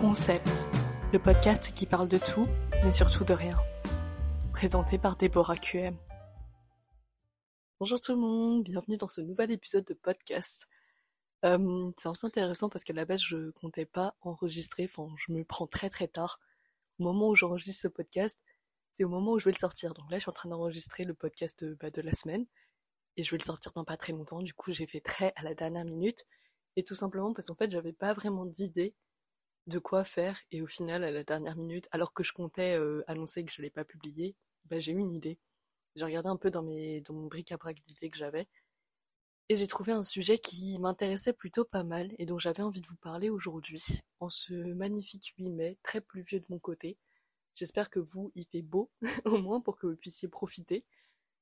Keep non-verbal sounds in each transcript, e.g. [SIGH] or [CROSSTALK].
Concept, le podcast qui parle de tout, mais surtout de rien. Présenté par Déborah QM. Bonjour tout le monde, bienvenue dans ce nouvel épisode de podcast. Euh, c'est assez intéressant parce qu'à la base je comptais pas enregistrer, enfin je me prends très très tard. Au moment où j'enregistre ce podcast, c'est au moment où je vais le sortir. Donc là je suis en train d'enregistrer le podcast de, bah, de la semaine et je vais le sortir dans pas très longtemps. Du coup j'ai fait très à la dernière minute et tout simplement parce qu'en fait j'avais pas vraiment d'idée de quoi faire et au final à la dernière minute, alors que je comptais euh, annoncer que je l'ai pas publié, bah, j'ai eu une idée. J'ai regardé un peu dans mes dans mon bric-à-brac d'idées que j'avais et j'ai trouvé un sujet qui m'intéressait plutôt pas mal et dont j'avais envie de vous parler aujourd'hui en ce magnifique 8 mai, très pluvieux de mon côté. J'espère que vous, il fait beau, [LAUGHS] au moins pour que vous puissiez profiter.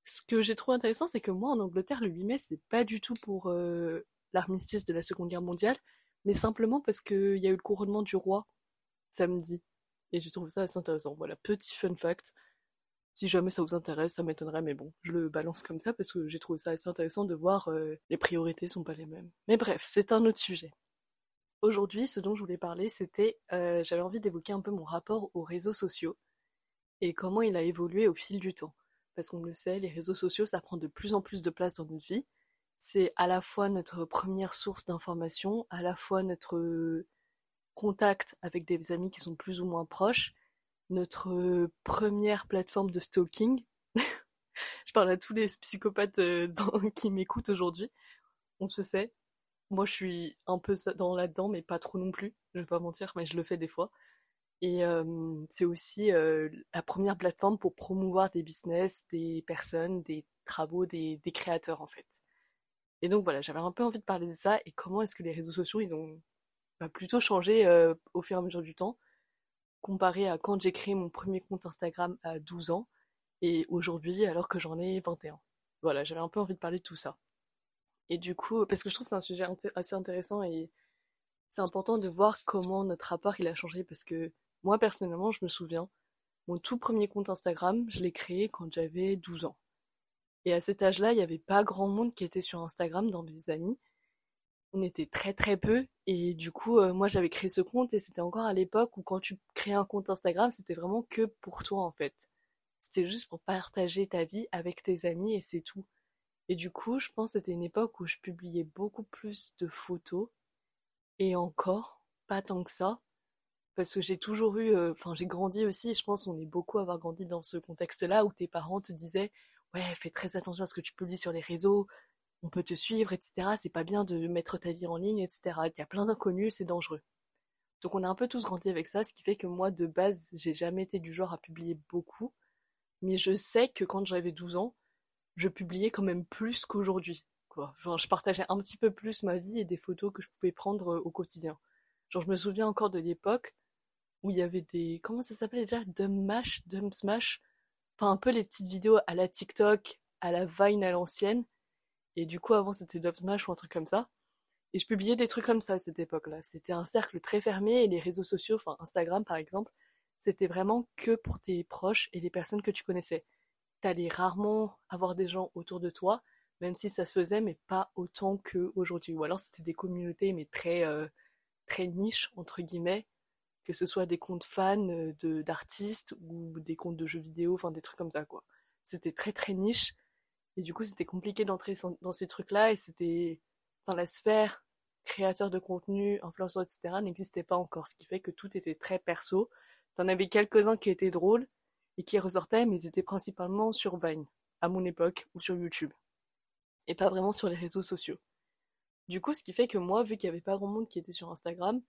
Ce que j'ai trouvé intéressant, c'est que moi en Angleterre, le 8 mai, c'est pas du tout pour euh, l'armistice de la Seconde Guerre mondiale, mais simplement parce qu'il y a eu le couronnement du roi samedi. Et j'ai trouvé ça assez intéressant. Voilà, petit fun fact. Si jamais ça vous intéresse, ça m'étonnerait, mais bon, je le balance comme ça parce que j'ai trouvé ça assez intéressant de voir euh, les priorités sont pas les mêmes. Mais bref, c'est un autre sujet. Aujourd'hui, ce dont je voulais parler, c'était, euh, j'avais envie d'évoquer un peu mon rapport aux réseaux sociaux et comment il a évolué au fil du temps. Parce qu'on le sait, les réseaux sociaux, ça prend de plus en plus de place dans notre vie c'est à la fois notre première source d'information, à la fois notre contact avec des amis qui sont plus ou moins proches, notre première plateforme de stalking. [LAUGHS] je parle à tous les psychopathes euh, [LAUGHS] qui m'écoutent aujourd'hui. On se sait. Moi, je suis un peu dans là-dedans, mais pas trop non plus. Je vais pas mentir, mais je le fais des fois. Et euh, c'est aussi euh, la première plateforme pour promouvoir des business, des personnes, des travaux, des créateurs en fait. Et donc voilà, j'avais un peu envie de parler de ça et comment est-ce que les réseaux sociaux, ils ont bah, plutôt changé euh, au fur et à mesure du temps, comparé à quand j'ai créé mon premier compte Instagram à 12 ans et aujourd'hui alors que j'en ai 21. Voilà, j'avais un peu envie de parler de tout ça. Et du coup, parce que je trouve que c'est un sujet assez intéressant et c'est important de voir comment notre rapport il a changé parce que moi personnellement, je me souviens, mon tout premier compte Instagram, je l'ai créé quand j'avais 12 ans. Et à cet âge-là, il n'y avait pas grand monde qui était sur Instagram dans mes amis. On était très très peu et du coup, euh, moi j'avais créé ce compte et c'était encore à l'époque où quand tu crées un compte Instagram, c'était vraiment que pour toi en fait. C'était juste pour partager ta vie avec tes amis et c'est tout. Et du coup, je pense que c'était une époque où je publiais beaucoup plus de photos et encore pas tant que ça parce que j'ai toujours eu, euh, enfin j'ai grandi aussi, et je pense qu'on est beaucoup à avoir grandi dans ce contexte-là où tes parents te disaient ouais, fais très attention à ce que tu publies sur les réseaux, on peut te suivre, etc. C'est pas bien de mettre ta vie en ligne, etc. Il y a plein d'inconnus, c'est dangereux. Donc on a un peu tous grandi avec ça, ce qui fait que moi, de base, j'ai jamais été du genre à publier beaucoup. Mais je sais que quand j'avais 12 ans, je publiais quand même plus qu'aujourd'hui. Je partageais un petit peu plus ma vie et des photos que je pouvais prendre euh, au quotidien. Je me souviens encore de l'époque où il y avait des... Comment ça s'appelait déjà? Dumb Mash, Dumb Smash? Enfin un peu les petites vidéos à la TikTok, à la Vine à l'ancienne. Et du coup, avant, c'était Dub Smash ou un truc comme ça. Et je publiais des trucs comme ça à cette époque-là. C'était un cercle très fermé et les réseaux sociaux, Instagram par exemple, c'était vraiment que pour tes proches et les personnes que tu connaissais. T'allais rarement avoir des gens autour de toi, même si ça se faisait, mais pas autant qu'aujourd'hui. Ou alors c'était des communautés, mais très, euh, très niches, entre guillemets, que ce soit des comptes fans euh, de d'artistes ou des comptes de jeux vidéo, enfin des trucs comme ça quoi. C'était très très niche et du coup c'était compliqué d'entrer dans ces trucs-là et c'était dans la sphère créateur de contenu, influenceur, etc. n'existait pas encore, ce qui fait que tout était très perso. T'en avais quelques-uns qui étaient drôles et qui ressortaient, mais ils étaient principalement sur Vine, à mon époque, ou sur YouTube. Et pas vraiment sur les réseaux sociaux. Du coup, ce qui fait que moi, vu qu'il n'y avait pas grand monde qui était sur Instagram,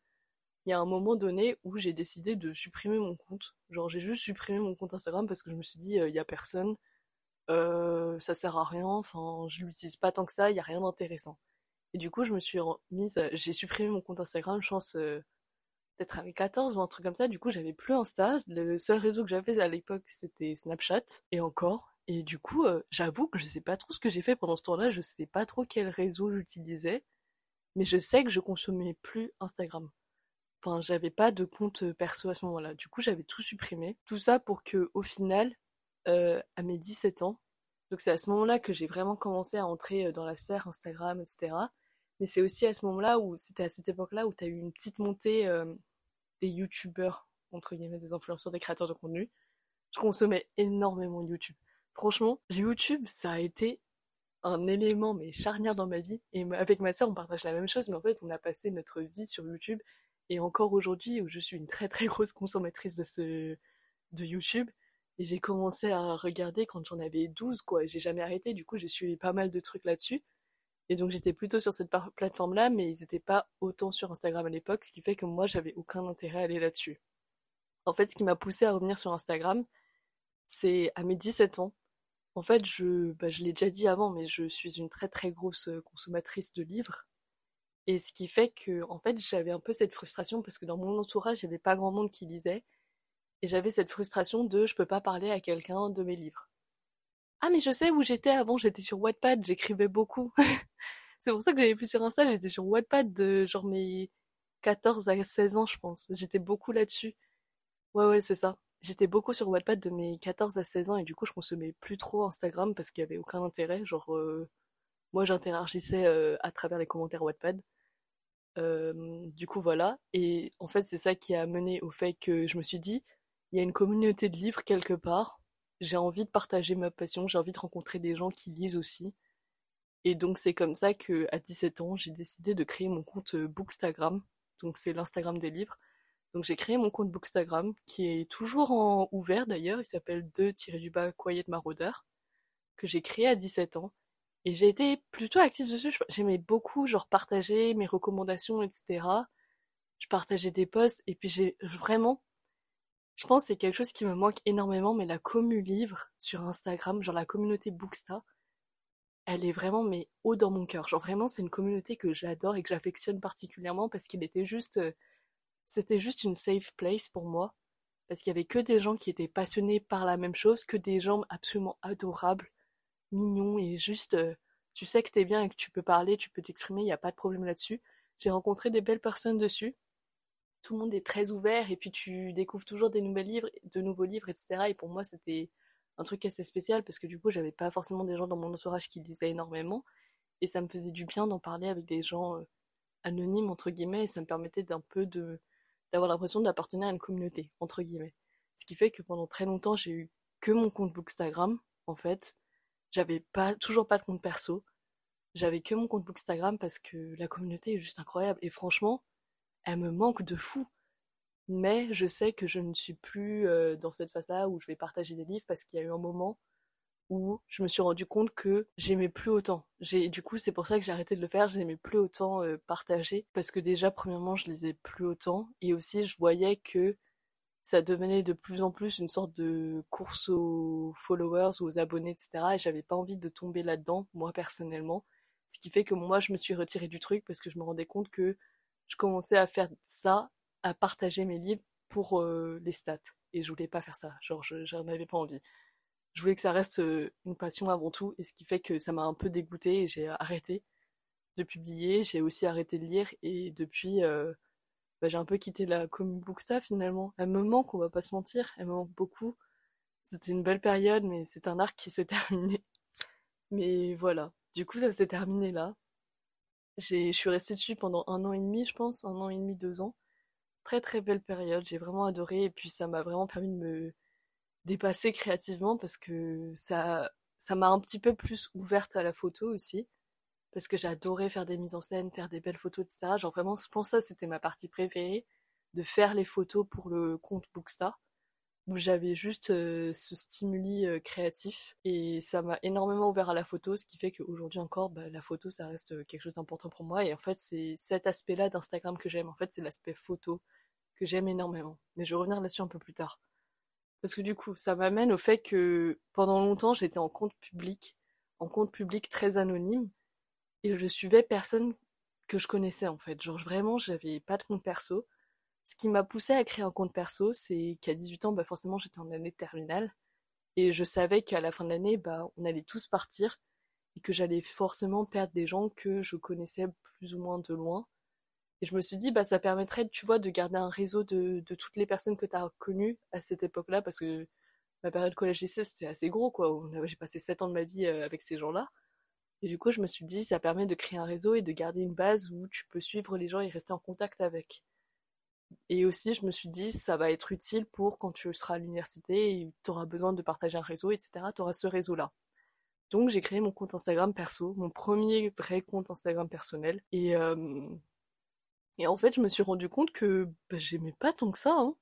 il y a un moment donné où j'ai décidé de supprimer mon compte. Genre, j'ai juste supprimé mon compte Instagram parce que je me suis dit, euh, il y a personne, euh, ça sert à rien, enfin, je l'utilise pas tant que ça, il y a rien d'intéressant. Et du coup, je me suis mise, j'ai supprimé mon compte Instagram, je pense, euh, peut-être avec 14 ou un truc comme ça. Du coup, j'avais plus Insta. Le seul réseau que j'avais à l'époque, c'était Snapchat. Et encore. Et du coup, j'avoue que je sais pas trop ce que j'ai fait pendant ce temps-là. Je sais pas trop quel réseau j'utilisais. Mais je sais que je consommais plus Instagram. Enfin, j'avais pas de compte perso à ce moment-là. Du coup, j'avais tout supprimé. Tout ça pour que, au final, euh, à mes 17 ans, donc c'est à ce moment-là que j'ai vraiment commencé à entrer euh, dans la sphère Instagram, etc. Mais c'est aussi à ce moment-là où, c'était à cette époque-là où t'as eu une petite montée, euh, des youtubeurs, entre guillemets, des influenceurs, des créateurs de contenu, je consommais énormément YouTube. Franchement, YouTube, ça a été un élément mais charnière dans ma vie. Et avec ma soeur, on partage la même chose, mais en fait, on a passé notre vie sur YouTube. Et encore aujourd'hui, où je suis une très très grosse consommatrice de YouTube, et j'ai commencé à regarder quand j'en avais 12, quoi. J'ai jamais arrêté. Du coup, j'ai suivi pas mal de trucs là-dessus. Et donc, j'étais plutôt sur cette plateforme-là, mais ils n'étaient pas autant sur Instagram à l'époque, ce qui fait que moi, j'avais aucun intérêt à aller là-dessus. En fait, ce qui m'a poussé à revenir sur Instagram, c'est à mes 17 ans. En fait, je, bah, je l'ai déjà dit avant, mais je suis une très très grosse euh, consommatrice de livres. Et ce qui fait que, en fait, j'avais un peu cette frustration parce que dans mon entourage, il n'y avait pas grand monde qui lisait. Et j'avais cette frustration de je peux pas parler à quelqu'un de mes livres. Ah mais je sais où j'étais avant, j'étais sur Wattpad, j'écrivais beaucoup. [LAUGHS] c'est pour ça que j'avais plus sur Insta, j'étais sur Wattpad de genre mes 14 à 16 ans je pense. J'étais beaucoup là-dessus. Ouais ouais c'est ça. J'étais beaucoup sur Wattpad de mes 14 à 16 ans et du coup je consommais plus trop Instagram parce qu'il y avait aucun intérêt. Genre euh, moi j'interagissais euh, à travers les commentaires Wattpad. Euh, du coup voilà. Et en fait c'est ça qui a mené au fait que je me suis dit il y a une communauté de livres quelque part. J'ai envie de partager ma passion, j'ai envie de rencontrer des gens qui lisent aussi. Et donc c'est comme ça que à 17 ans, j'ai décidé de créer mon compte euh, Bookstagram. Donc c'est l'Instagram des livres. Donc j'ai créé mon compte Bookstagram qui est toujours en ouvert d'ailleurs, il s'appelle 2-du-bas Quiet Marauder que j'ai créé à 17 ans. Et j'ai été plutôt active dessus, j'aimais beaucoup genre partager mes recommandations, etc. Je partageais des posts et puis j'ai vraiment je pense c'est quelque chose qui me manque énormément, mais la commu livre sur Instagram, genre la communauté Booksta, elle est vraiment mais haut dans mon cœur. Genre vraiment, c'est une communauté que j'adore et que j'affectionne particulièrement parce qu'il était juste, euh, c'était juste une safe place pour moi. Parce qu'il y avait que des gens qui étaient passionnés par la même chose, que des gens absolument adorables, mignons et juste, euh, tu sais que t'es bien et que tu peux parler, tu peux t'exprimer, il n'y a pas de problème là-dessus. J'ai rencontré des belles personnes dessus tout le monde est très ouvert et puis tu découvres toujours des nouveaux livres, de nouveaux livres, etc. Et pour moi, c'était un truc assez spécial parce que du coup, j'avais pas forcément des gens dans mon entourage qui lisaient énormément et ça me faisait du bien d'en parler avec des gens euh, anonymes entre guillemets et ça me permettait d'un peu de d'avoir l'impression d'appartenir à une communauté entre guillemets. Ce qui fait que pendant très longtemps, j'ai eu que mon compte Bookstagram en fait. J'avais pas toujours pas de compte perso. J'avais que mon compte Bookstagram parce que la communauté est juste incroyable et franchement, elle me manque de fou. Mais je sais que je ne suis plus euh, dans cette phase-là où je vais partager des livres parce qu'il y a eu un moment où je me suis rendu compte que j'aimais plus autant. J'ai, du coup, c'est pour ça que j'ai arrêté de le faire. J'aimais plus autant euh, partager parce que déjà, premièrement, je lisais plus autant et aussi je voyais que ça devenait de plus en plus une sorte de course aux followers aux abonnés, etc. Et j'avais pas envie de tomber là-dedans, moi personnellement. Ce qui fait que moi, je me suis retirée du truc parce que je me rendais compte que je commençais à faire ça, à partager mes livres pour euh, les stats. Et je voulais pas faire ça. Genre, j'en avais pas envie. Je voulais que ça reste euh, une passion avant tout, et ce qui fait que ça m'a un peu dégoûté et j'ai arrêté de publier. J'ai aussi arrêté de lire, et depuis, euh, bah, j'ai un peu quitté la comic book finalement. Elle me manque, on va pas se mentir. Elle me manque beaucoup. C'était une belle période, mais c'est un arc qui s'est [LAUGHS] terminé. Mais voilà. Du coup, ça s'est terminé là. Je suis restée dessus pendant un an et demi, je pense, un an et demi, deux ans. Très très belle période, j'ai vraiment adoré et puis ça m'a vraiment permis de me dépasser créativement parce que ça m'a un petit peu plus ouverte à la photo aussi parce que j'adorais faire des mises en scène, faire des belles photos, etc. Genre vraiment, je pense que ça c'était ma partie préférée de faire les photos pour le compte Bookstar où j'avais juste euh, ce stimuli euh, créatif et ça m'a énormément ouvert à la photo, ce qui fait qu'aujourd'hui encore, bah, la photo ça reste euh, quelque chose d'important pour moi et en fait c'est cet aspect-là d'Instagram que j'aime, en fait c'est l'aspect photo que j'aime énormément. Mais je vais revenir là-dessus un peu plus tard. Parce que du coup, ça m'amène au fait que pendant longtemps j'étais en compte public, en compte public très anonyme et je suivais personne que je connaissais en fait. Genre vraiment j'avais pas de compte perso ce qui m'a poussé à créer un compte perso, c'est qu'à 18 ans, bah forcément, j'étais en année de terminale. Et je savais qu'à la fin de l'année, bah, on allait tous partir. Et que j'allais forcément perdre des gens que je connaissais plus ou moins de loin. Et je me suis dit, bah, ça permettrait, tu vois, de garder un réseau de, de toutes les personnes que tu as connues à cette époque-là, parce que ma période collège-lycée, c'était assez gros, quoi. J'ai passé 7 ans de ma vie euh, avec ces gens-là. Et du coup, je me suis dit, ça permet de créer un réseau et de garder une base où tu peux suivre les gens et rester en contact avec. Et aussi, je me suis dit, ça va être utile pour quand tu seras à l'université et tu auras besoin de partager un réseau, etc. Tu auras ce réseau-là. Donc j'ai créé mon compte Instagram perso, mon premier vrai compte Instagram personnel. Et, euh, et en fait, je me suis rendu compte que bah, j'aimais pas tant que ça. Hein.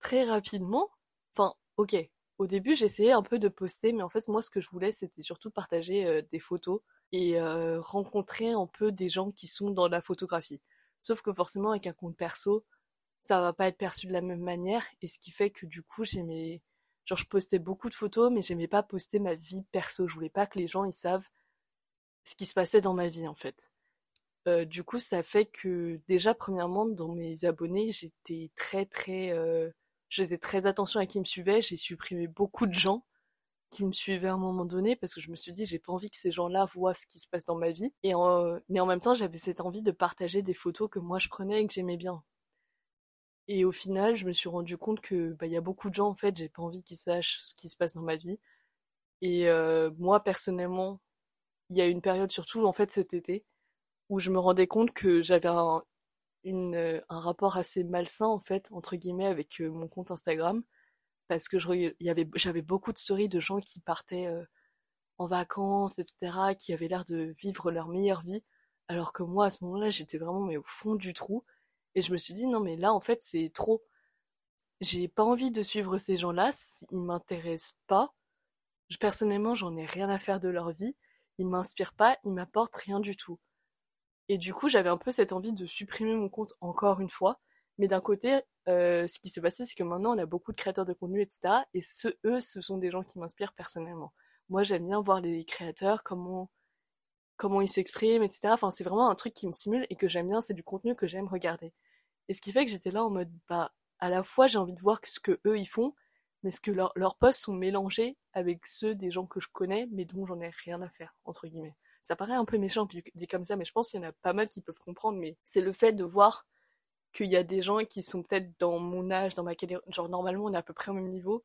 Très rapidement. Enfin, ok. Au début, j'essayais un peu de poster, mais en fait, moi, ce que je voulais, c'était surtout partager euh, des photos et euh, rencontrer un peu des gens qui sont dans la photographie. Sauf que forcément, avec un compte perso, ça va pas être perçu de la même manière, et ce qui fait que du coup, j'aimais Genre, je postais beaucoup de photos, mais j'aimais pas poster ma vie perso. Je voulais pas que les gens ils savent ce qui se passait dans ma vie, en fait. Euh, du coup, ça fait que déjà, premièrement, dans mes abonnés, j'étais très, très, je faisais très attention à qui me suivait. J'ai supprimé beaucoup de gens qui me suivaient à un moment donné parce que je me suis dit, j'ai pas envie que ces gens-là voient ce qui se passe dans ma vie. Et mais en même temps, j'avais cette envie de partager des photos que moi je prenais et que j'aimais bien. Et au final, je me suis rendu compte que bah il y a beaucoup de gens en fait, j'ai pas envie qu'ils sachent ce qui se passe dans ma vie. Et euh, moi personnellement, il y a une période surtout en fait cet été où je me rendais compte que j'avais un, euh, un rapport assez malsain en fait entre guillemets avec euh, mon compte Instagram parce que j'avais beaucoup de stories de gens qui partaient en vacances etc qui avaient l'air de vivre leur meilleure vie alors que moi à ce moment-là j'étais vraiment mais au fond du trou et je me suis dit, non, mais là, en fait, c'est trop. J'ai pas envie de suivre ces gens-là, ils m'intéressent pas. personnellement, j'en ai rien à faire de leur vie. Ils m'inspirent pas, ils m'apportent rien du tout. Et du coup, j'avais un peu cette envie de supprimer mon compte encore une fois. Mais d'un côté, euh, ce qui s'est passé, c'est que maintenant, on a beaucoup de créateurs de contenu, etc. Et ce, eux, ce sont des gens qui m'inspirent personnellement. Moi, j'aime bien voir les créateurs, comment comment ils s'expriment, etc. Enfin, c'est vraiment un truc qui me stimule et que j'aime bien, c'est du contenu que j'aime regarder. Et ce qui fait que j'étais là en mode, bah, à la fois j'ai envie de voir ce que eux ils font, mais ce que leurs posts sont mélangés avec ceux des gens que je connais, mais dont j'en ai rien à faire, entre guillemets. Ça paraît un peu méchant dit comme ça, mais je pense qu'il y en a pas mal qui peuvent comprendre, mais c'est le fait de voir qu'il y a des gens qui sont peut-être dans mon âge, dans ma genre normalement on est à peu près au même niveau,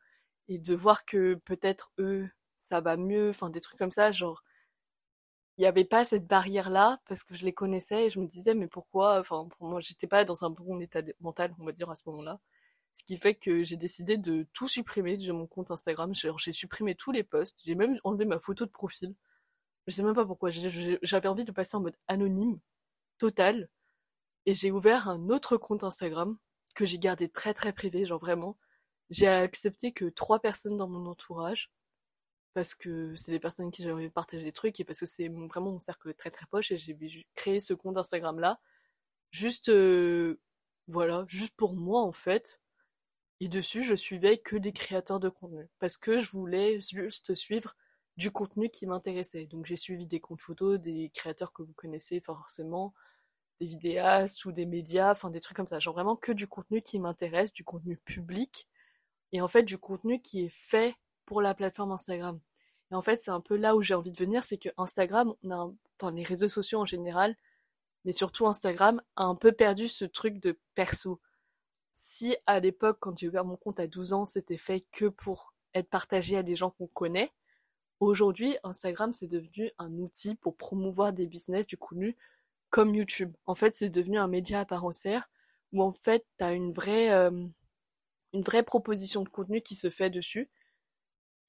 et de voir que peut-être eux, ça va mieux, enfin des trucs comme ça, genre il n'y avait pas cette barrière-là parce que je les connaissais et je me disais mais pourquoi enfin pour moi j'étais pas dans un bon état mental on va dire à ce moment-là. Ce qui fait que j'ai décidé de tout supprimer de mon compte Instagram. J'ai supprimé tous les posts j'ai même enlevé ma photo de profil je sais même pas pourquoi. J'avais envie de passer en mode anonyme total. Et j'ai ouvert un autre compte Instagram que j'ai gardé très très privé genre vraiment. J'ai accepté que trois personnes dans mon entourage parce que c'est des personnes qui de partager des trucs et parce que c'est vraiment mon cercle très très poche et j'ai créé ce compte Instagram là juste euh, voilà juste pour moi en fait. Et dessus je suivais que des créateurs de contenu parce que je voulais juste suivre du contenu qui m'intéressait donc j'ai suivi des comptes photos des créateurs que vous connaissez forcément des vidéastes ou des médias enfin des trucs comme ça genre vraiment que du contenu qui m'intéresse du contenu public et en fait du contenu qui est fait pour la plateforme Instagram. Et en fait, c'est un peu là où j'ai envie de venir, c'est que Instagram, enfin les réseaux sociaux en général, mais surtout Instagram, a un peu perdu ce truc de perso. Si à l'époque, quand j'ai ouvert mon compte à 12 ans, c'était fait que pour être partagé à des gens qu'on connaît, aujourd'hui, Instagram, c'est devenu un outil pour promouvoir des business, du contenu, comme YouTube. En fait, c'est devenu un média à part entière, où en fait, t'as une vraie, euh, une vraie proposition de contenu qui se fait dessus,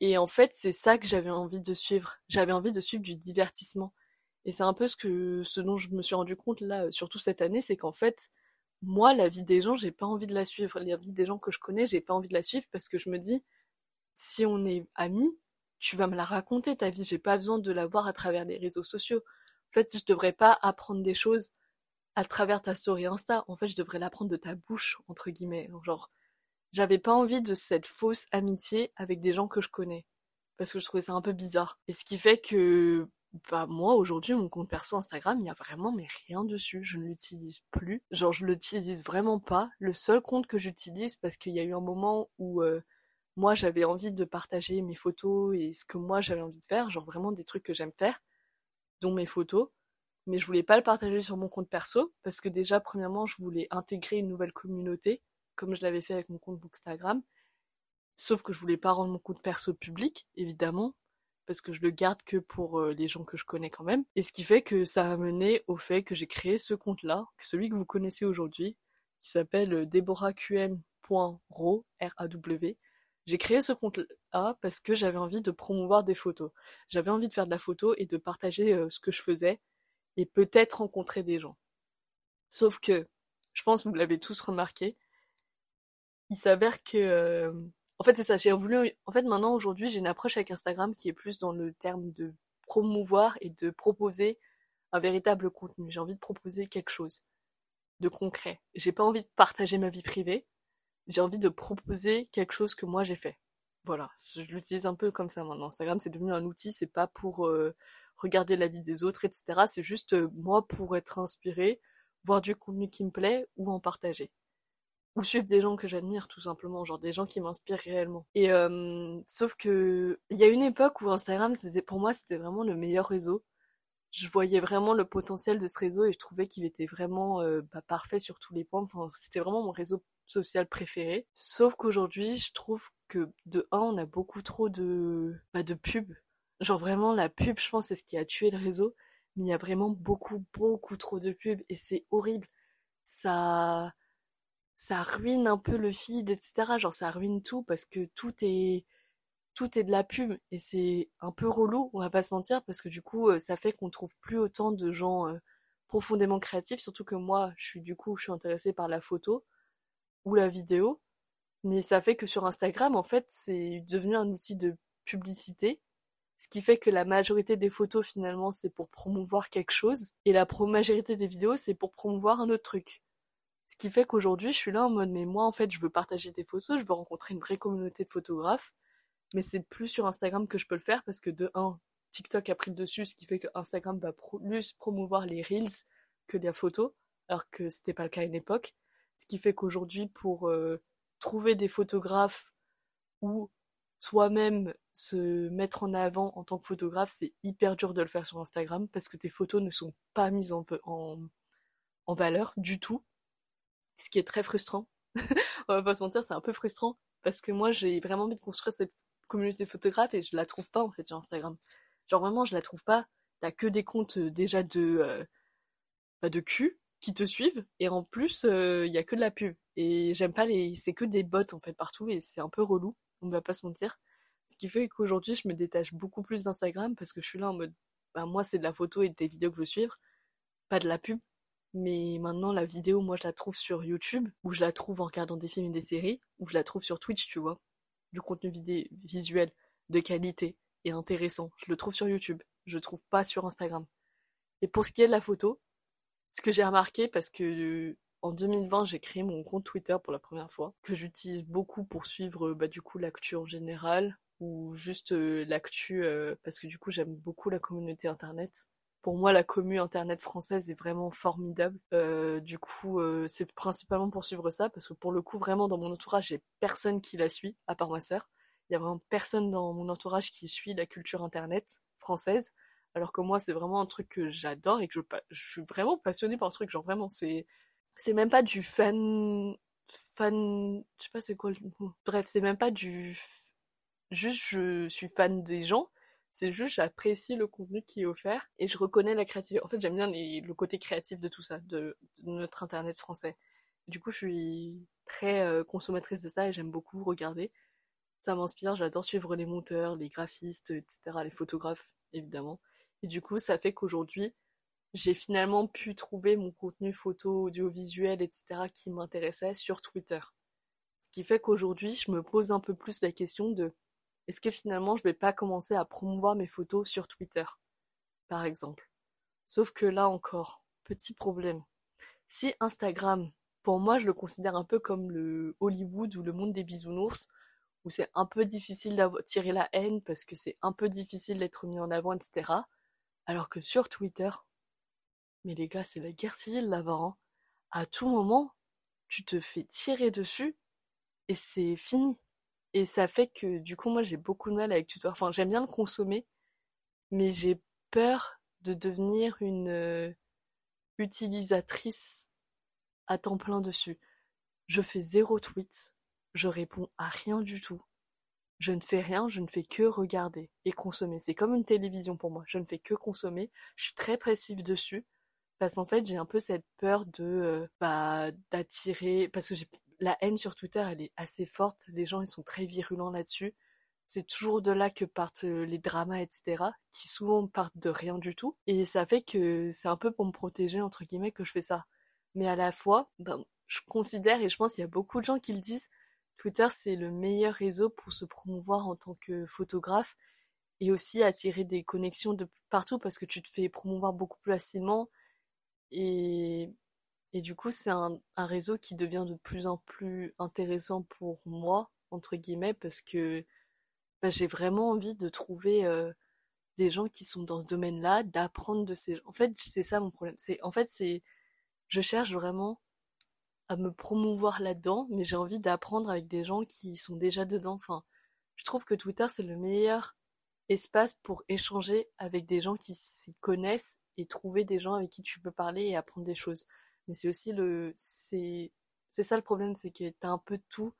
et en fait, c'est ça que j'avais envie de suivre. J'avais envie de suivre du divertissement. Et c'est un peu ce que, ce dont je me suis rendu compte là, surtout cette année, c'est qu'en fait, moi, la vie des gens, j'ai pas envie de la suivre. La vie des gens que je connais, j'ai pas envie de la suivre parce que je me dis, si on est amis, tu vas me la raconter ta vie. J'ai pas besoin de la voir à travers les réseaux sociaux. En fait, je devrais pas apprendre des choses à travers ta story Insta. En fait, je devrais l'apprendre de ta bouche, entre guillemets. Genre, j'avais pas envie de cette fausse amitié avec des gens que je connais. Parce que je trouvais ça un peu bizarre. Et ce qui fait que, bah, moi, aujourd'hui, mon compte perso Instagram, il y a vraiment, mais rien dessus. Je ne l'utilise plus. Genre, je l'utilise vraiment pas. Le seul compte que j'utilise, parce qu'il y a eu un moment où, euh, moi, j'avais envie de partager mes photos et ce que moi, j'avais envie de faire. Genre, vraiment des trucs que j'aime faire. Dont mes photos. Mais je voulais pas le partager sur mon compte perso. Parce que déjà, premièrement, je voulais intégrer une nouvelle communauté comme je l'avais fait avec mon compte Bookstagram. Sauf que je voulais pas rendre mon compte perso public, évidemment, parce que je le garde que pour euh, les gens que je connais quand même. Et ce qui fait que ça a mené au fait que j'ai créé ce compte-là, celui que vous connaissez aujourd'hui, qui s'appelle deborahqm.raw, R-A-W. J'ai créé ce compte-là parce que j'avais envie de promouvoir des photos. J'avais envie de faire de la photo et de partager ce que je faisais et peut-être rencontrer des gens. Sauf que, je pense que vous l'avez tous remarqué, il s'avère que en fait, c'est ça. J'ai voulu. En fait, maintenant, aujourd'hui, j'ai une approche avec Instagram qui est plus dans le terme de promouvoir et de proposer un véritable contenu. J'ai envie de proposer quelque chose de concret. J'ai pas envie de partager ma vie privée. J'ai envie de proposer quelque chose que moi j'ai fait. Voilà, je l'utilise un peu comme ça maintenant. Instagram, c'est devenu un outil. C'est pas pour euh, regarder la vie des autres, etc. C'est juste euh, moi pour être inspiré, voir du contenu qui me plaît ou en partager ou suivre des gens que j'admire tout simplement, genre des gens qui m'inspirent réellement. Et euh, sauf que il y a une époque où Instagram, c'était pour moi, c'était vraiment le meilleur réseau. Je voyais vraiment le potentiel de ce réseau et je trouvais qu'il était vraiment euh, bah, parfait sur tous les points. Enfin, c'était vraiment mon réseau social préféré. Sauf qu'aujourd'hui, je trouve que de un, on a beaucoup trop de bah, de pubs. Genre vraiment la pub, je pense, c'est ce qui a tué le réseau. Mais il y a vraiment beaucoup, beaucoup trop de pubs et c'est horrible. Ça ça ruine un peu le feed, etc. Genre ça ruine tout parce que tout est tout est de la pub et c'est un peu relou, on va pas se mentir, parce que du coup euh, ça fait qu'on trouve plus autant de gens euh, profondément créatifs, surtout que moi je suis du coup je suis intéressée par la photo ou la vidéo, mais ça fait que sur Instagram en fait c'est devenu un outil de publicité, ce qui fait que la majorité des photos finalement c'est pour promouvoir quelque chose et la majorité des vidéos c'est pour promouvoir un autre truc. Ce qui fait qu'aujourd'hui, je suis là en mode, mais moi, en fait, je veux partager des photos, je veux rencontrer une vraie communauté de photographes, mais c'est plus sur Instagram que je peux le faire parce que de un, TikTok a pris le dessus, ce qui fait que Instagram va plus promouvoir les reels que les photos, alors que c'était pas le cas à une époque. Ce qui fait qu'aujourd'hui, pour euh, trouver des photographes ou soi-même se mettre en avant en tant que photographe, c'est hyper dur de le faire sur Instagram parce que tes photos ne sont pas mises en, en valeur du tout ce qui est très frustrant. [LAUGHS] On va pas se mentir, c'est un peu frustrant parce que moi j'ai vraiment envie de construire cette communauté photographe et je la trouve pas en fait sur Instagram. Genre vraiment je la trouve pas. T'as que des comptes euh, déjà de euh, bah, de cul qui te suivent et en plus il euh, y a que de la pub et j'aime pas les c'est que des bots en fait partout et c'est un peu relou. On va pas se mentir. Ce qui fait qu'aujourd'hui je me détache beaucoup plus d'Instagram parce que je suis là en mode bah moi c'est de la photo et des vidéos que je veux suivre, pas de la pub mais maintenant, la vidéo, moi, je la trouve sur YouTube, ou je la trouve en regardant des films et des séries, ou je la trouve sur Twitch, tu vois. Du contenu vidéo visuel de qualité et intéressant. Je le trouve sur YouTube. Je le trouve pas sur Instagram. Et pour ce qui est de la photo, ce que j'ai remarqué, parce que en 2020, j'ai créé mon compte Twitter pour la première fois, que j'utilise beaucoup pour suivre bah, du coup l'actu en général, ou juste euh, l'actu euh, parce que du coup j'aime beaucoup la communauté internet pour moi, la commu internet française est vraiment formidable. Euh, du coup, euh, c'est principalement pour suivre ça, parce que pour le coup, vraiment, dans mon entourage, j'ai personne qui la suit, à part ma sœur. Il y a vraiment personne dans mon entourage qui suit la culture internet française, alors que moi, c'est vraiment un truc que j'adore et que je, suis vraiment passionnée par le truc. Genre vraiment, c'est c'est même pas du fan fan, je sais pas c'est quoi le mot. Bref, c'est même pas du juste je suis fan des gens c'est juste, j'apprécie le contenu qui est offert et je reconnais la créativité. En fait, j'aime bien le côté créatif de tout ça, de, notre internet français. Du coup, je suis très euh, consommatrice de ça et j'aime beaucoup regarder. Ça m'inspire, j'adore suivre les monteurs, les graphistes, etc., les photographes, évidemment. Et du coup, ça fait qu'aujourd'hui, j'ai finalement pu trouver mon contenu photo, audiovisuel, etc., qui m'intéressait sur Twitter. Ce qui fait qu'aujourd'hui, je me pose un peu plus la question de est-ce que finalement je vais pas commencer à promouvoir mes photos sur Twitter, par exemple? Sauf que là encore, petit problème. Si Instagram, pour moi, je le considère un peu comme le Hollywood ou le monde des bisounours, où c'est un peu difficile d'attirer la haine parce que c'est un peu difficile d'être mis en avant, etc. Alors que sur Twitter, mais les gars, c'est la guerre civile là-bas. Hein. À tout moment, tu te fais tirer dessus et c'est fini. Et ça fait que du coup moi j'ai beaucoup de mal avec Twitter. Enfin j'aime bien le consommer, mais j'ai peur de devenir une euh, utilisatrice à temps plein dessus. Je fais zéro tweet, je réponds à rien du tout. Je ne fais rien, je ne fais que regarder et consommer. C'est comme une télévision pour moi. Je ne fais que consommer. Je suis très passive dessus Parce qu'en fait, j'ai un peu cette peur de euh, bah, d'attirer parce que la haine sur Twitter, elle est assez forte. Les gens, ils sont très virulents là-dessus. C'est toujours de là que partent euh, les dramas, etc., qui souvent partent de rien du tout. Et ça fait que c'est un peu pour me protéger, entre guillemets, que je fais ça. Mais à la fois, ben, je considère, et je pense qu'il y a beaucoup de gens qui le disent, Twitter, c'est le meilleur réseau pour se promouvoir en tant que photographe et aussi attirer des connexions de partout parce que tu te fais promouvoir beaucoup plus facilement. Et du coup, c'est un, réseau qui devient de plus en plus intéressant pour moi, entre guillemets, parce que bah, j'ai vraiment envie de trouver euh, des gens qui sont dans ce domaine-là, d'apprendre de ces gens. En fait, c'est ça mon problème. En fait, je cherche vraiment à me promouvoir là-dedans, mais j'ai envie d'apprendre avec des gens qui sont déjà dedans. Enfin, je trouve que Twitter, c'est le meilleur espace pour échanger avec des gens qui s'y connaissent et trouver des gens avec qui tu peux parler et apprendre des choses. Mais c'est aussi le c'est ça le problème c'est que t'as un peu de tout.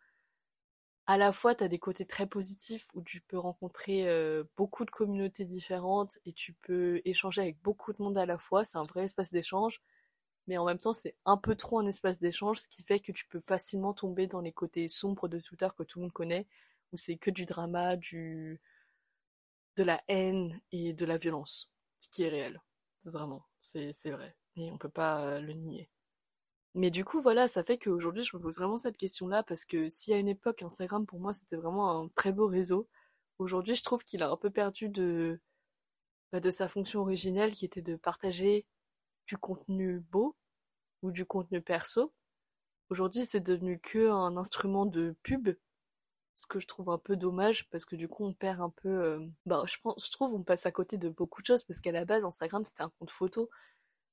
À la fois t'as des côtés très positifs où tu peux rencontrer euh, beaucoup de communautés différentes et tu peux échanger avec beaucoup de monde à la fois. C'est un vrai espace d'échange mais en même temps c'est un peu trop un espace d'échange ce qui fait que tu peux facilement tomber dans les côtés sombres de Twitter que tout le monde connaît où c'est que du drama du de la haine et de la violence ce qui est réel. C'est vraiment c'est vrai. Et on peut pas euh, le nier. Mais du coup, voilà, ça fait qu'aujourd'hui, je me pose vraiment cette question-là, parce que si à une époque, Instagram, pour moi, c'était vraiment un très beau réseau, aujourd'hui, je trouve qu'il a un peu perdu de, bah, de sa fonction originelle, qui était de partager du contenu beau, ou du contenu perso. Aujourd'hui, c'est devenu que un instrument de pub, ce que je trouve un peu dommage, parce que du coup, on perd un peu... Bah, je pense, trouve, on passe à côté de beaucoup de choses, parce qu'à la base, Instagram, c'était un compte photo,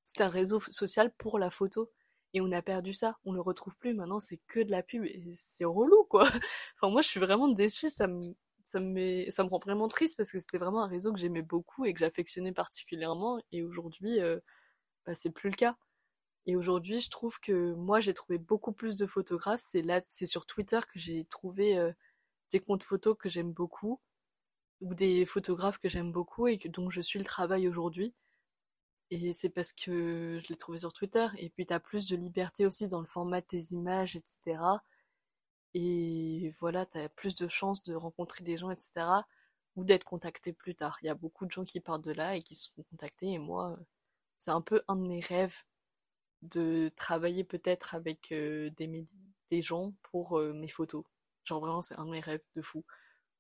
c'était un réseau social pour la photo et on a perdu ça, on le retrouve plus, maintenant c'est que de la pub et c'est relou quoi. [LAUGHS] Enfin moi je suis vraiment déçue, ça me ça me ça me rend vraiment triste parce que c'était vraiment un réseau que j'aimais beaucoup et que j'affectionnais particulièrement. Et aujourd'hui euh, bah, c'est plus le cas. Et aujourd'hui, je trouve que moi j'ai trouvé beaucoup plus de photographes, c'est là c'est sur Twitter que j'ai trouvé euh, des comptes photos que j'aime beaucoup ou des photographes que j'aime beaucoup et que, dont je suis le travail aujourd'hui. Et c'est parce que je l'ai trouvé sur Twitter. Et puis t'as plus de liberté aussi dans le format de tes images, etc. Et voilà, t'as plus de chances de rencontrer des gens, etc. Ou d'être contacté plus tard. Il y a beaucoup de gens qui partent de là et qui se font contacter. Et moi, c'est un peu un de mes rêves de travailler peut-être avec euh, des, gens pour euh, mes photos. Genre vraiment, c'est un de mes rêves de fou.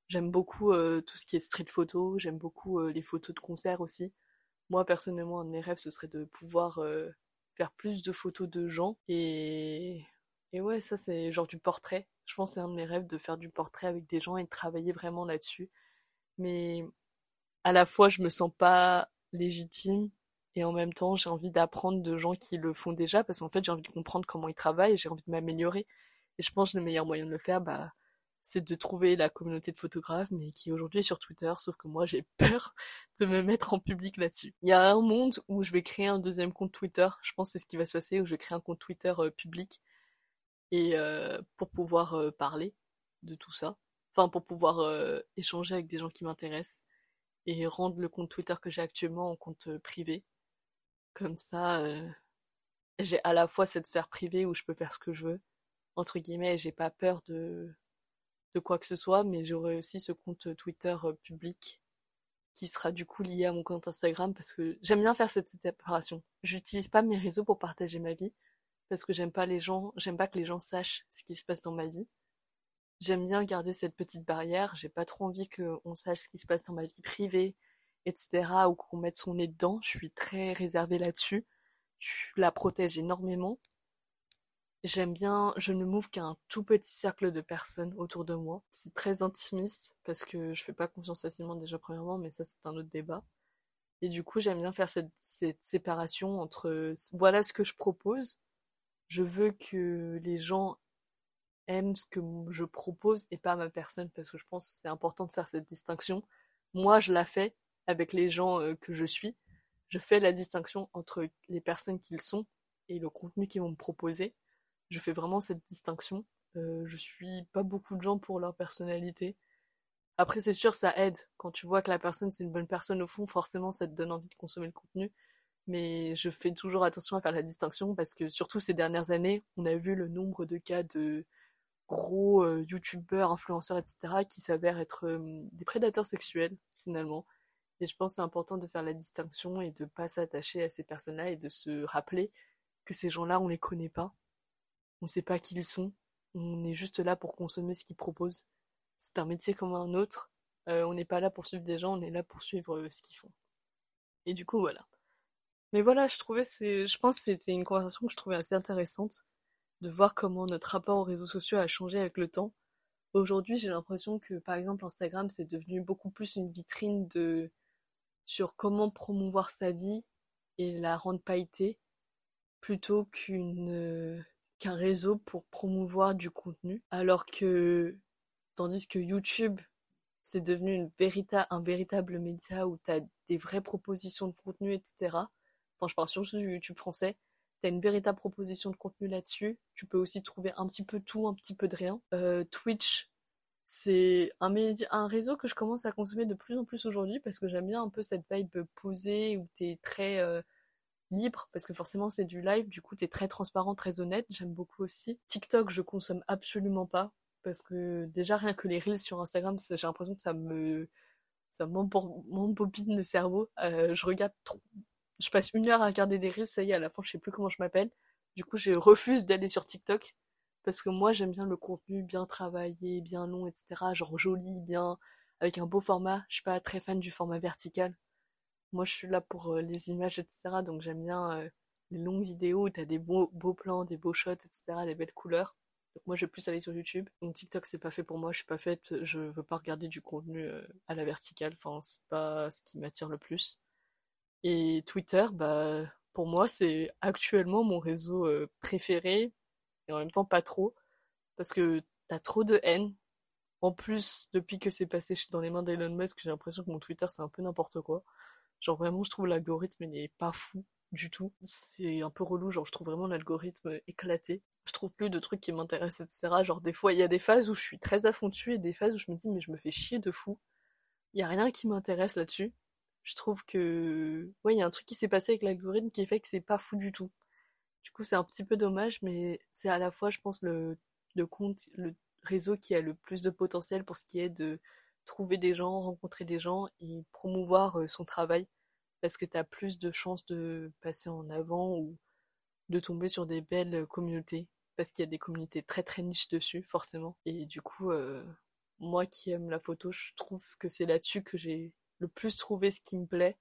J'aime beaucoup euh, tout ce qui est street photo. J'aime beaucoup les photos de concert aussi. Moi, personnellement, un de mes rêves, ce serait de pouvoir faire plus de photos de gens. Et, et ouais, ça, c'est genre du portrait. Je pense que c'est un de mes rêves de faire du portrait avec des gens et de travailler vraiment là-dessus. Mais à la fois, je me sens pas légitime et en même temps, j'ai envie d'apprendre de gens qui le font déjà parce qu'en fait, j'ai envie de comprendre comment ils travaillent et j'ai envie de m'améliorer. Et je pense que le meilleur moyen de le faire, bah, c'est de trouver la communauté de photographes, mais qui aujourd'hui est sur Twitter, sauf que moi j'ai [LAUGHS] peur de me mettre en public là-dessus. Il y a un monde où je vais créer un deuxième compte Twitter, je pense que c'est ce qui va se passer, où je vais créer un compte Twitter euh, public, et euh, pour pouvoir euh, parler de tout ça, enfin pour pouvoir échanger avec des gens qui m'intéressent, et rendre le compte Twitter que j'ai actuellement en compte privé. Comme ça, j'ai à la fois cette sphère privée où je peux faire ce que je veux, entre guillemets, j'ai pas peur de de quoi que ce soit, mais j'aurai aussi ce compte Twitter euh, public qui sera du coup lié à mon compte Instagram parce que j'aime bien faire cette séparation. J'utilise pas mes réseaux pour partager ma vie parce que j'aime pas les gens, j'aime pas que les gens sachent ce qui se passe dans ma vie. J'aime bien garder cette petite barrière, j'ai pas trop envie qu'on sache ce qui se passe dans ma vie privée, etc. ou qu'on mette son nez dedans, je suis très réservée là-dessus. Je la protège énormément J'aime bien, je ne m'ouvre qu'un tout petit cercle de personnes autour de moi. C'est très intimiste parce que je fais pas confiance facilement déjà premièrement, mais ça c'est un autre débat. Et du coup, j'aime bien faire cette, cette séparation entre voilà ce que je propose. Je veux que les gens aiment ce que je propose et pas ma personne parce que je pense que c'est important de faire cette distinction. Moi, je la fais avec les gens euh, que je suis. Je fais la distinction entre les personnes qu'ils sont et le contenu qu'ils vont me proposer je fais vraiment cette distinction. Euh, je suis pas beaucoup de gens pour leur personnalité. Après, c'est sûr, ça aide. Quand tu vois que la personne, c'est une bonne personne au fond, forcément, ça te donne envie de consommer le contenu. mais je fais toujours attention à faire la distinction parce que surtout ces dernières années, on a vu le nombre de cas de gros euh, youtubeurs, influenceurs, etc. qui s'avèrent être euh, des prédateurs sexuels finalement. Et je pense que c'est important de faire la distinction et de pas s'attacher à ces personnes-là et de se rappeler que ces gens-là, on les connaît pas. On sait pas qui ils sont. On est juste là pour consommer ce qu'ils proposent. C'est un métier comme un autre. Euh, on n'est pas là pour suivre des gens, on est là pour suivre ce qu'ils font. Et du coup, voilà. Mais voilà, je trouvais, c'est, je pense que c'était une conversation que je trouvais assez intéressante de voir comment notre rapport aux réseaux sociaux a changé avec le temps. Aujourd'hui, j'ai l'impression que, par exemple, Instagram, c'est devenu beaucoup plus une vitrine de, sur comment promouvoir sa vie et la rendre pailletée, plutôt qu'une, qu'un réseau pour promouvoir du contenu. Alors que, tandis que YouTube, c'est devenu un véritable média où tu as des vraies propositions de contenu, etc. Enfin, je parle surtout du YouTube français. T'as une véritable proposition de contenu là-dessus. Tu peux aussi trouver un petit peu tout, un petit peu de rien. Euh, Twitch, c'est un, un réseau que je commence à consommer de plus en plus aujourd'hui parce que j'aime bien un peu cette vibe posée où t'es très euh, libre parce que forcément c'est du live, du coup t'es très transparent, très honnête. J'aime beaucoup aussi. TikTok, je consomme absolument pas parce que déjà rien que les reels sur Instagram, j'ai l'impression que ça me ça m'embobine le cerveau. Euh, je regarde trop, je passe une heure à regarder des reels, ça y est, à la fin, je sais plus comment je m'appelle. Du coup, je refuse d'aller sur TikTok parce que moi, j'aime bien le contenu bien travaillé, bien long, etc. Genre joli, bien, avec un beau format. Je suis pas très fan du format vertical. Moi, je suis là pour euh, les images, etc. Donc, j'aime bien euh, les longues vidéos où t'as des beaux, plans, des beaux shots, etc., des belles couleurs. Donc, moi, je vais plus aller sur YouTube. Donc, TikTok, c'est pas fait pour moi. Je suis pas faite, je veux pas regarder du contenu euh, à la verticale. Enfin, c'est pas ce qui m'attire le plus. Et Twitter, bah, pour moi, c'est actuellement mon réseau préféré, et en même temps pas trop, parce que t'as trop de haine. En plus, depuis que c'est passé dans les mains d'Elon Musk, j'ai l'impression que mon Twitter, c'est un peu n'importe quoi. Genre vraiment, je trouve l'algorithme, il est pas fou du tout. C'est un peu relou, genre je trouve vraiment l'algorithme éclaté. Je trouve plus de trucs qui m'intéressent, etc. Genre des fois, il y a des phases où je suis très à et des phases où je me dis, mais je me fais chier de fou. Il y a rien qui m'intéresse là-dessus je trouve que ouais, il y a un truc qui s'est passé avec l'algorithme qui fait que c'est pas fou du tout. Du coup, c'est un petit peu dommage, mais c'est à la fois, je pense, le, compte, le réseau qui a le plus de potentiel pour ce qui est de trouver des gens, rencontrer des gens et promouvoir euh, son travail. Parce que tu plus de chances de passer en avant ou de tomber sur des belles communautés. Parce qu'il y a des communautés très très niches dessus forcément. Et du coup euh, moi qui aime la photo je trouve que c'est là-dessus que j'ai le plus trouver ce qui me plaît.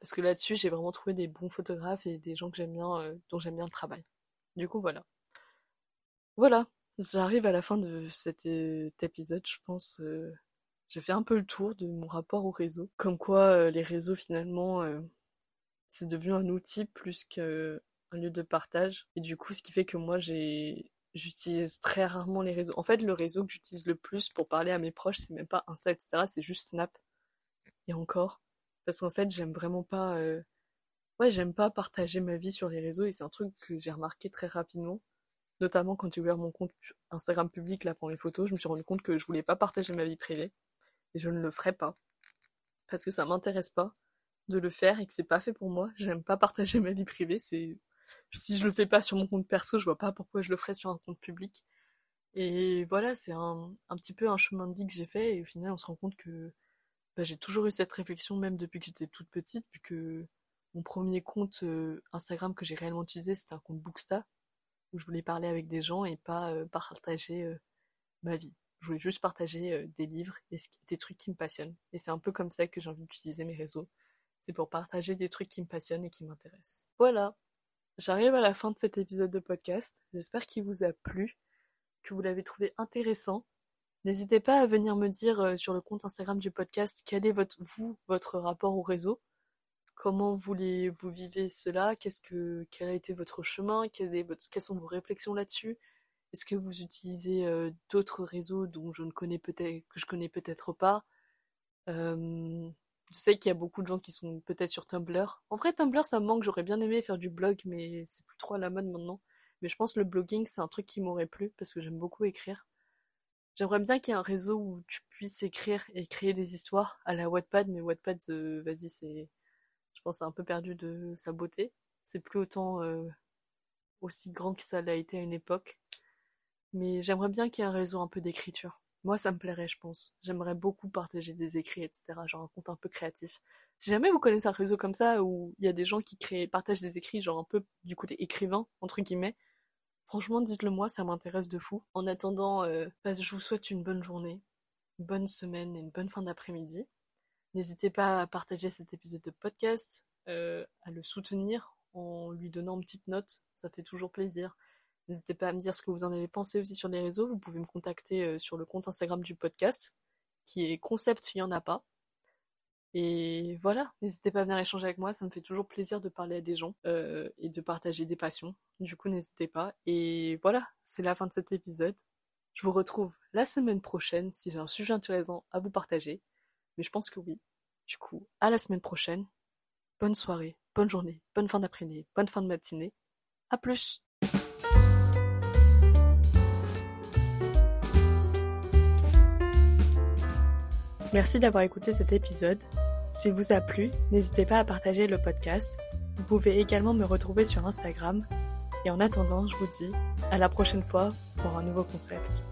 Parce que là-dessus, j'ai vraiment trouvé des bons photographes et des gens que j'aime bien, euh, dont j'aime bien le travail. Du coup, voilà. Voilà, j'arrive à la fin de cet, euh, épisode, je pense. Euh, j'ai fait un peu le tour de mon rapport au réseau. Comme quoi, les réseaux, finalement, c'est devenu un outil plus qu'un lieu de partage. Et du coup, ce qui fait que moi, j'ai j'utilise très rarement les réseaux. En fait, le réseau que j'utilise le plus pour parler à mes proches, c'est même pas Insta, etc. C'est juste Snap et encore. Parce qu'en fait, j'aime vraiment pas. Euh, ouais, j'aime pas partager ma vie sur les réseaux et c'est un truc que j'ai remarqué très rapidement. Notamment quand j'ai ouvert mon compte Instagram public là pour mes photos, je me suis rendu compte que je voulais pas partager ma vie privée et je ne le ferai pas parce que ça m'intéresse pas de le faire et que c'est pas fait pour moi. J'aime pas partager ma vie privée. C'est si je le fais pas sur mon compte perso, je vois pas pourquoi je le ferais sur un compte public. Et voilà, c'est un, un petit peu un chemin de vie que j'ai fait et au final on se rend compte que bah, j'ai toujours eu cette réflexion, même depuis que j'étais toute petite, vu que mon premier compte euh, Instagram que j'ai réellement utilisé, c'était un compte Booksta, où je voulais parler avec des gens et pas euh, partager euh, ma vie. Je voulais juste partager des livres et des trucs qui me passionnent. Et c'est un peu comme ça que j'ai envie d'utiliser mes réseaux. C'est pour partager des trucs qui me passionnent et qui m'intéressent. Voilà. J'arrive à la fin de cet épisode de podcast. J'espère qu'il vous a plu, que vous l'avez trouvé intéressant N'hésitez pas à venir me dire euh, sur le compte Instagram du podcast quel est votre, vous, votre rapport au réseau. Comment vous, vous vivez cela? Qu'est-ce que, quel a été votre chemin? Quelles sont vos réflexions là-dessus? Est-ce que vous utilisez euh, d'autres réseaux dont je ne connais peut-être, que je connais peut-être pas? Euh, Je sais qu'il y a beaucoup de gens qui sont peut-être sur Tumblr. En vrai, Tumblr, ça me manque. J'aurais bien aimé faire du blog, mais c'est plus trop à la mode maintenant. Mais je pense que le blogging, c'est un truc qui m'aurait plu parce que j'aime beaucoup écrire. J'aimerais bien qu'il y ait un réseau où tu puisses écrire et créer des histoires à la Wattpad, mais Wattpad, euh, vas-y, c'est, je pense, un peu perdu de sa beauté. C'est plus autant euh, aussi grand que ça l'a été à une époque. Mais j'aimerais bien qu'il y ait un réseau un peu d'écriture. Moi, ça me plairait, je pense. J'aimerais beaucoup partager des écrits, etc. Genre un compte un peu créatif. Si jamais vous connaissez un réseau comme ça où il y a des gens qui créent, partagent des écrits, genre un peu du côté écrivain, entre guillemets, franchement, dites-le moi, ça m'intéresse de fou. En attendant, euh, bah, je vous souhaite une bonne journée, une bonne semaine et une bonne fin d'après-midi. N'hésitez pas à partager cet épisode de podcast, euh, à le soutenir en lui donnant une petite note, ça fait toujours plaisir. N'hésitez pas à me dire ce que vous en avez pensé aussi sur les réseaux. Vous pouvez me contacter euh, sur le compte Instagram du podcast, qui est concept, il n'y en a pas. Et voilà, n'hésitez pas à venir échanger avec moi, ça me fait toujours plaisir de parler à des gens euh, et de partager des passions. Du coup, n'hésitez pas. Et voilà, c'est la fin de cet épisode. Je vous retrouve la semaine prochaine si j'ai un sujet intéressant à vous partager. Mais je pense que oui. Du coup, à la semaine prochaine. Bonne soirée, bonne journée, bonne fin d'après-midi, bonne fin de matinée. À plus! Merci d'avoir écouté cet épisode. S'il vous a plu, n'hésitez pas à partager le podcast. Vous pouvez également me retrouver sur Instagram. Et en attendant, je vous dis à la prochaine fois pour un nouveau concept.